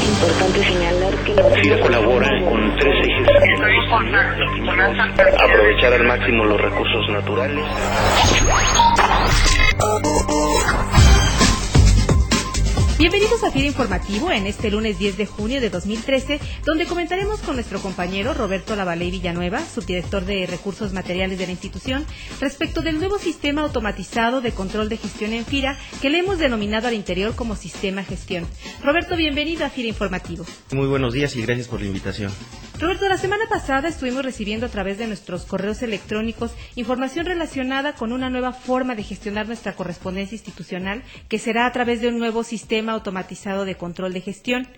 Es importante señalar que la FIRA colabora con tres ejes. Aprovechar al máximo los recursos naturales. Bienvenidos a FIRA Informativo en este lunes 10 de junio de 2013, donde comentaremos con nuestro compañero Roberto Lavaley Villanueva, subdirector de Recursos Materiales de la institución, respecto del nuevo sistema automatizado de control de gestión en FIRA que le hemos denominado al interior como Sistema Gestión. Roberto, bienvenido a FIRA Informativo. Muy buenos días y gracias por la invitación. Roberto, la semana pasada estuvimos recibiendo a través de nuestros correos electrónicos información relacionada con una nueva forma de gestionar nuestra correspondencia institucional, que será a través de un nuevo sistema automatizado de control de gestión.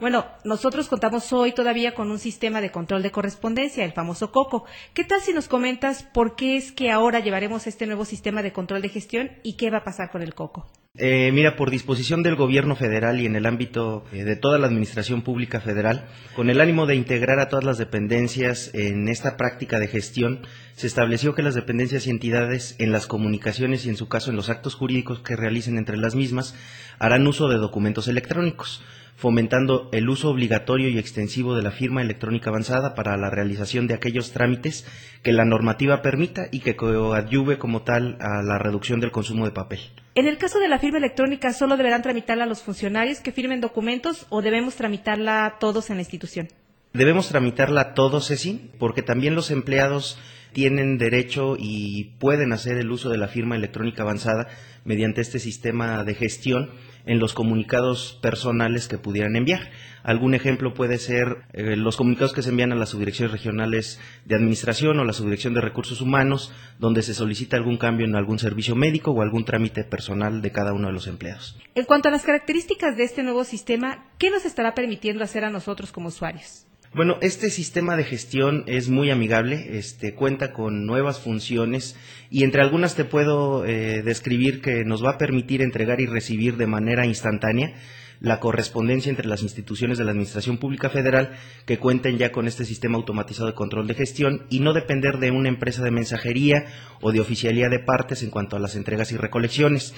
Bueno, nosotros contamos hoy todavía con un sistema de control de correspondencia, el famoso COCO. ¿Qué tal si nos comentas por qué es que ahora llevaremos este nuevo sistema de control de gestión y qué va a pasar con el COCO? Eh, mira, por disposición del Gobierno federal y en el ámbito eh, de toda la Administración Pública Federal, con el ánimo de integrar a todas las dependencias en esta práctica de gestión, se estableció que las dependencias y entidades en las comunicaciones y en su caso en los actos jurídicos que realicen entre las mismas harán uso de documentos electrónicos fomentando el uso obligatorio y extensivo de la firma electrónica avanzada para la realización de aquellos trámites que la normativa permita y que coadyuve como tal a la reducción del consumo de papel. En el caso de la firma electrónica, ¿solo deberán tramitarla los funcionarios que firmen documentos o debemos tramitarla todos en la institución? Debemos tramitarla todos, Ceci, porque también los empleados tienen derecho y pueden hacer el uso de la firma electrónica avanzada mediante este sistema de gestión en los comunicados personales que pudieran enviar. Algún ejemplo puede ser eh, los comunicados que se envían a las subdirecciones regionales de administración o la subdirección de recursos humanos, donde se solicita algún cambio en algún servicio médico o algún trámite personal de cada uno de los empleados. En cuanto a las características de este nuevo sistema, ¿qué nos estará permitiendo hacer a nosotros como usuarios? Bueno, este sistema de gestión es muy amigable, este, cuenta con nuevas funciones y entre algunas te puedo eh, describir que nos va a permitir entregar y recibir de manera instantánea la correspondencia entre las instituciones de la Administración Pública Federal que cuenten ya con este sistema automatizado de control de gestión y no depender de una empresa de mensajería o de oficialía de partes en cuanto a las entregas y recolecciones.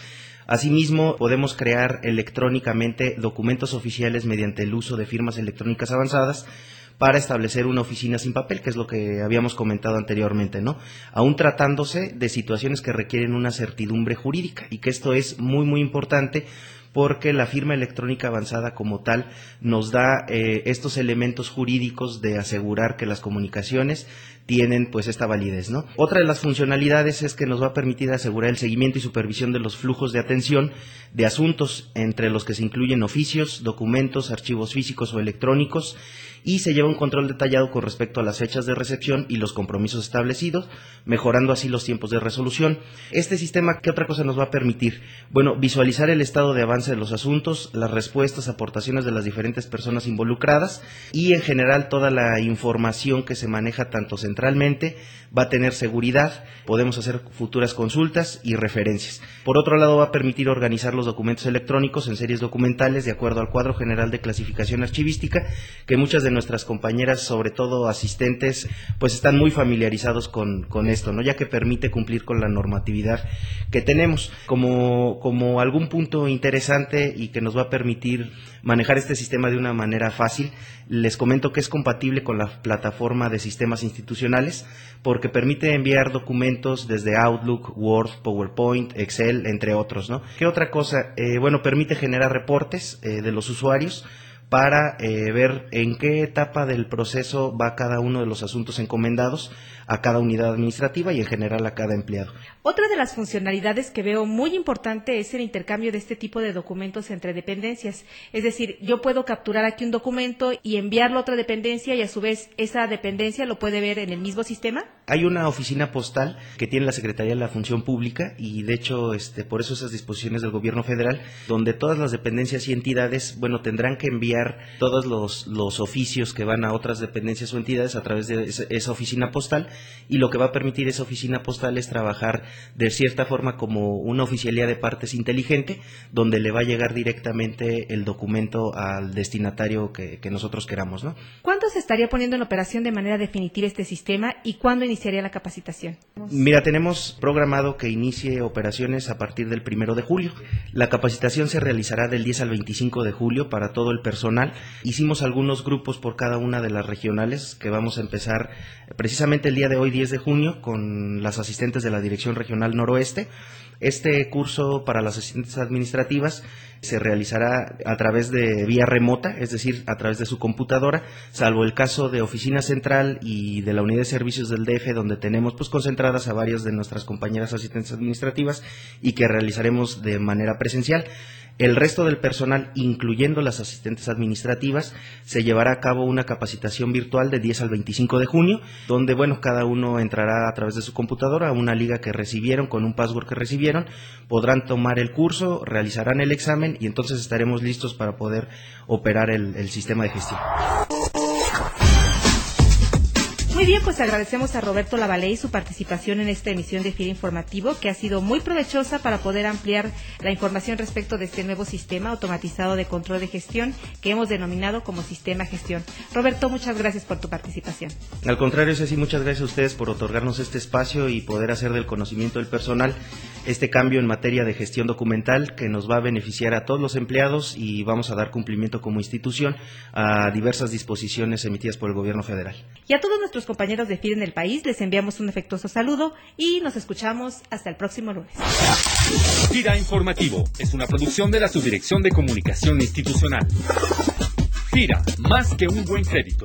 Asimismo, podemos crear electrónicamente documentos oficiales mediante el uso de firmas electrónicas avanzadas para establecer una oficina sin papel, que es lo que habíamos comentado anteriormente, ¿no? Aún tratándose de situaciones que requieren una certidumbre jurídica y que esto es muy, muy importante porque la firma electrónica avanzada como tal nos da eh, estos elementos jurídicos de asegurar que las comunicaciones tienen pues esta validez, ¿no? Otra de las funcionalidades es que nos va a permitir asegurar el seguimiento y supervisión de los flujos de atención de asuntos entre los que se incluyen oficios, documentos, archivos físicos o electrónicos y se lleva un control detallado con respecto a las fechas de recepción y los compromisos establecidos, mejorando así los tiempos de resolución. Este sistema, ¿qué otra cosa nos va a permitir? Bueno, visualizar el estado de avance de los asuntos, las respuestas, aportaciones de las diferentes personas involucradas y en general toda la información que se maneja tanto centralmente va a tener seguridad, podemos hacer futuras consultas y referencias. Por otro lado, va a permitir organizar los documentos electrónicos en series documentales de acuerdo al cuadro general de clasificación archivística que muchas nuestras compañeras, sobre todo asistentes, pues están muy familiarizados con, con esto, ¿no? Ya que permite cumplir con la normatividad que tenemos. Como, como algún punto interesante y que nos va a permitir manejar este sistema de una manera fácil, les comento que es compatible con la plataforma de sistemas institucionales porque permite enviar documentos desde Outlook, Word, PowerPoint, Excel, entre otros, ¿no? ¿Qué otra cosa? Eh, bueno, permite generar reportes eh, de los usuarios para eh, ver en qué etapa del proceso va cada uno de los asuntos encomendados a cada unidad administrativa y en general a cada empleado. Otra de las funcionalidades que veo muy importante es el intercambio de este tipo de documentos entre dependencias. Es decir, yo puedo capturar aquí un documento y enviarlo a otra dependencia y a su vez esa dependencia lo puede ver en el mismo sistema. Hay una oficina postal que tiene la Secretaría de la Función Pública y de hecho este, por eso esas disposiciones del gobierno federal donde todas las dependencias y entidades bueno tendrán que enviar todos los, los oficios que van a otras dependencias o entidades a través de esa oficina postal y lo que va a permitir esa oficina postal es trabajar de cierta forma como una oficialía de partes inteligente, donde le va a llegar directamente el documento al destinatario que, que nosotros queramos. ¿no? ¿Cuándo se estaría poniendo en operación de manera definitiva este sistema y cuándo iniciaría la capacitación? Mira, tenemos programado que inicie operaciones a partir del primero de julio. La capacitación se realizará del 10 al 25 de julio para todo el personal. Hicimos algunos grupos por cada una de las regionales que vamos a empezar precisamente el de hoy, 10 de junio, con las asistentes de la Dirección Regional Noroeste. Este curso para las asistentes administrativas se realizará a través de vía remota, es decir, a través de su computadora, salvo el caso de Oficina Central y de la Unidad de Servicios del DF, donde tenemos pues concentradas a varias de nuestras compañeras asistentes administrativas y que realizaremos de manera presencial. El resto del personal, incluyendo las asistentes administrativas, se llevará a cabo una capacitación virtual de 10 al 25 de junio, donde, bueno, cada uno entrará a través de su computadora a una liga que recibieron, con un password que recibieron, podrán tomar el curso, realizarán el examen y entonces estaremos listos para poder operar el, el sistema de gestión. Muy bien, pues agradecemos a Roberto Lavaley su participación en esta emisión de FIRA Informativo, que ha sido muy provechosa para poder ampliar la información respecto de este nuevo sistema automatizado de control de gestión que hemos denominado como Sistema Gestión. Roberto, muchas gracias por tu participación. Al contrario, Ceci, muchas gracias a ustedes por otorgarnos este espacio y poder hacer del conocimiento del personal este cambio en materia de gestión documental que nos va a beneficiar a todos los empleados y vamos a dar cumplimiento como institución a diversas disposiciones emitidas por el gobierno federal. Y a todos nuestros compañeros de FIR en el país les enviamos un afectuoso saludo y nos escuchamos hasta el próximo lunes. FIRA Informativo es una producción de la Subdirección de Comunicación Institucional. FIRA, más que un buen crédito.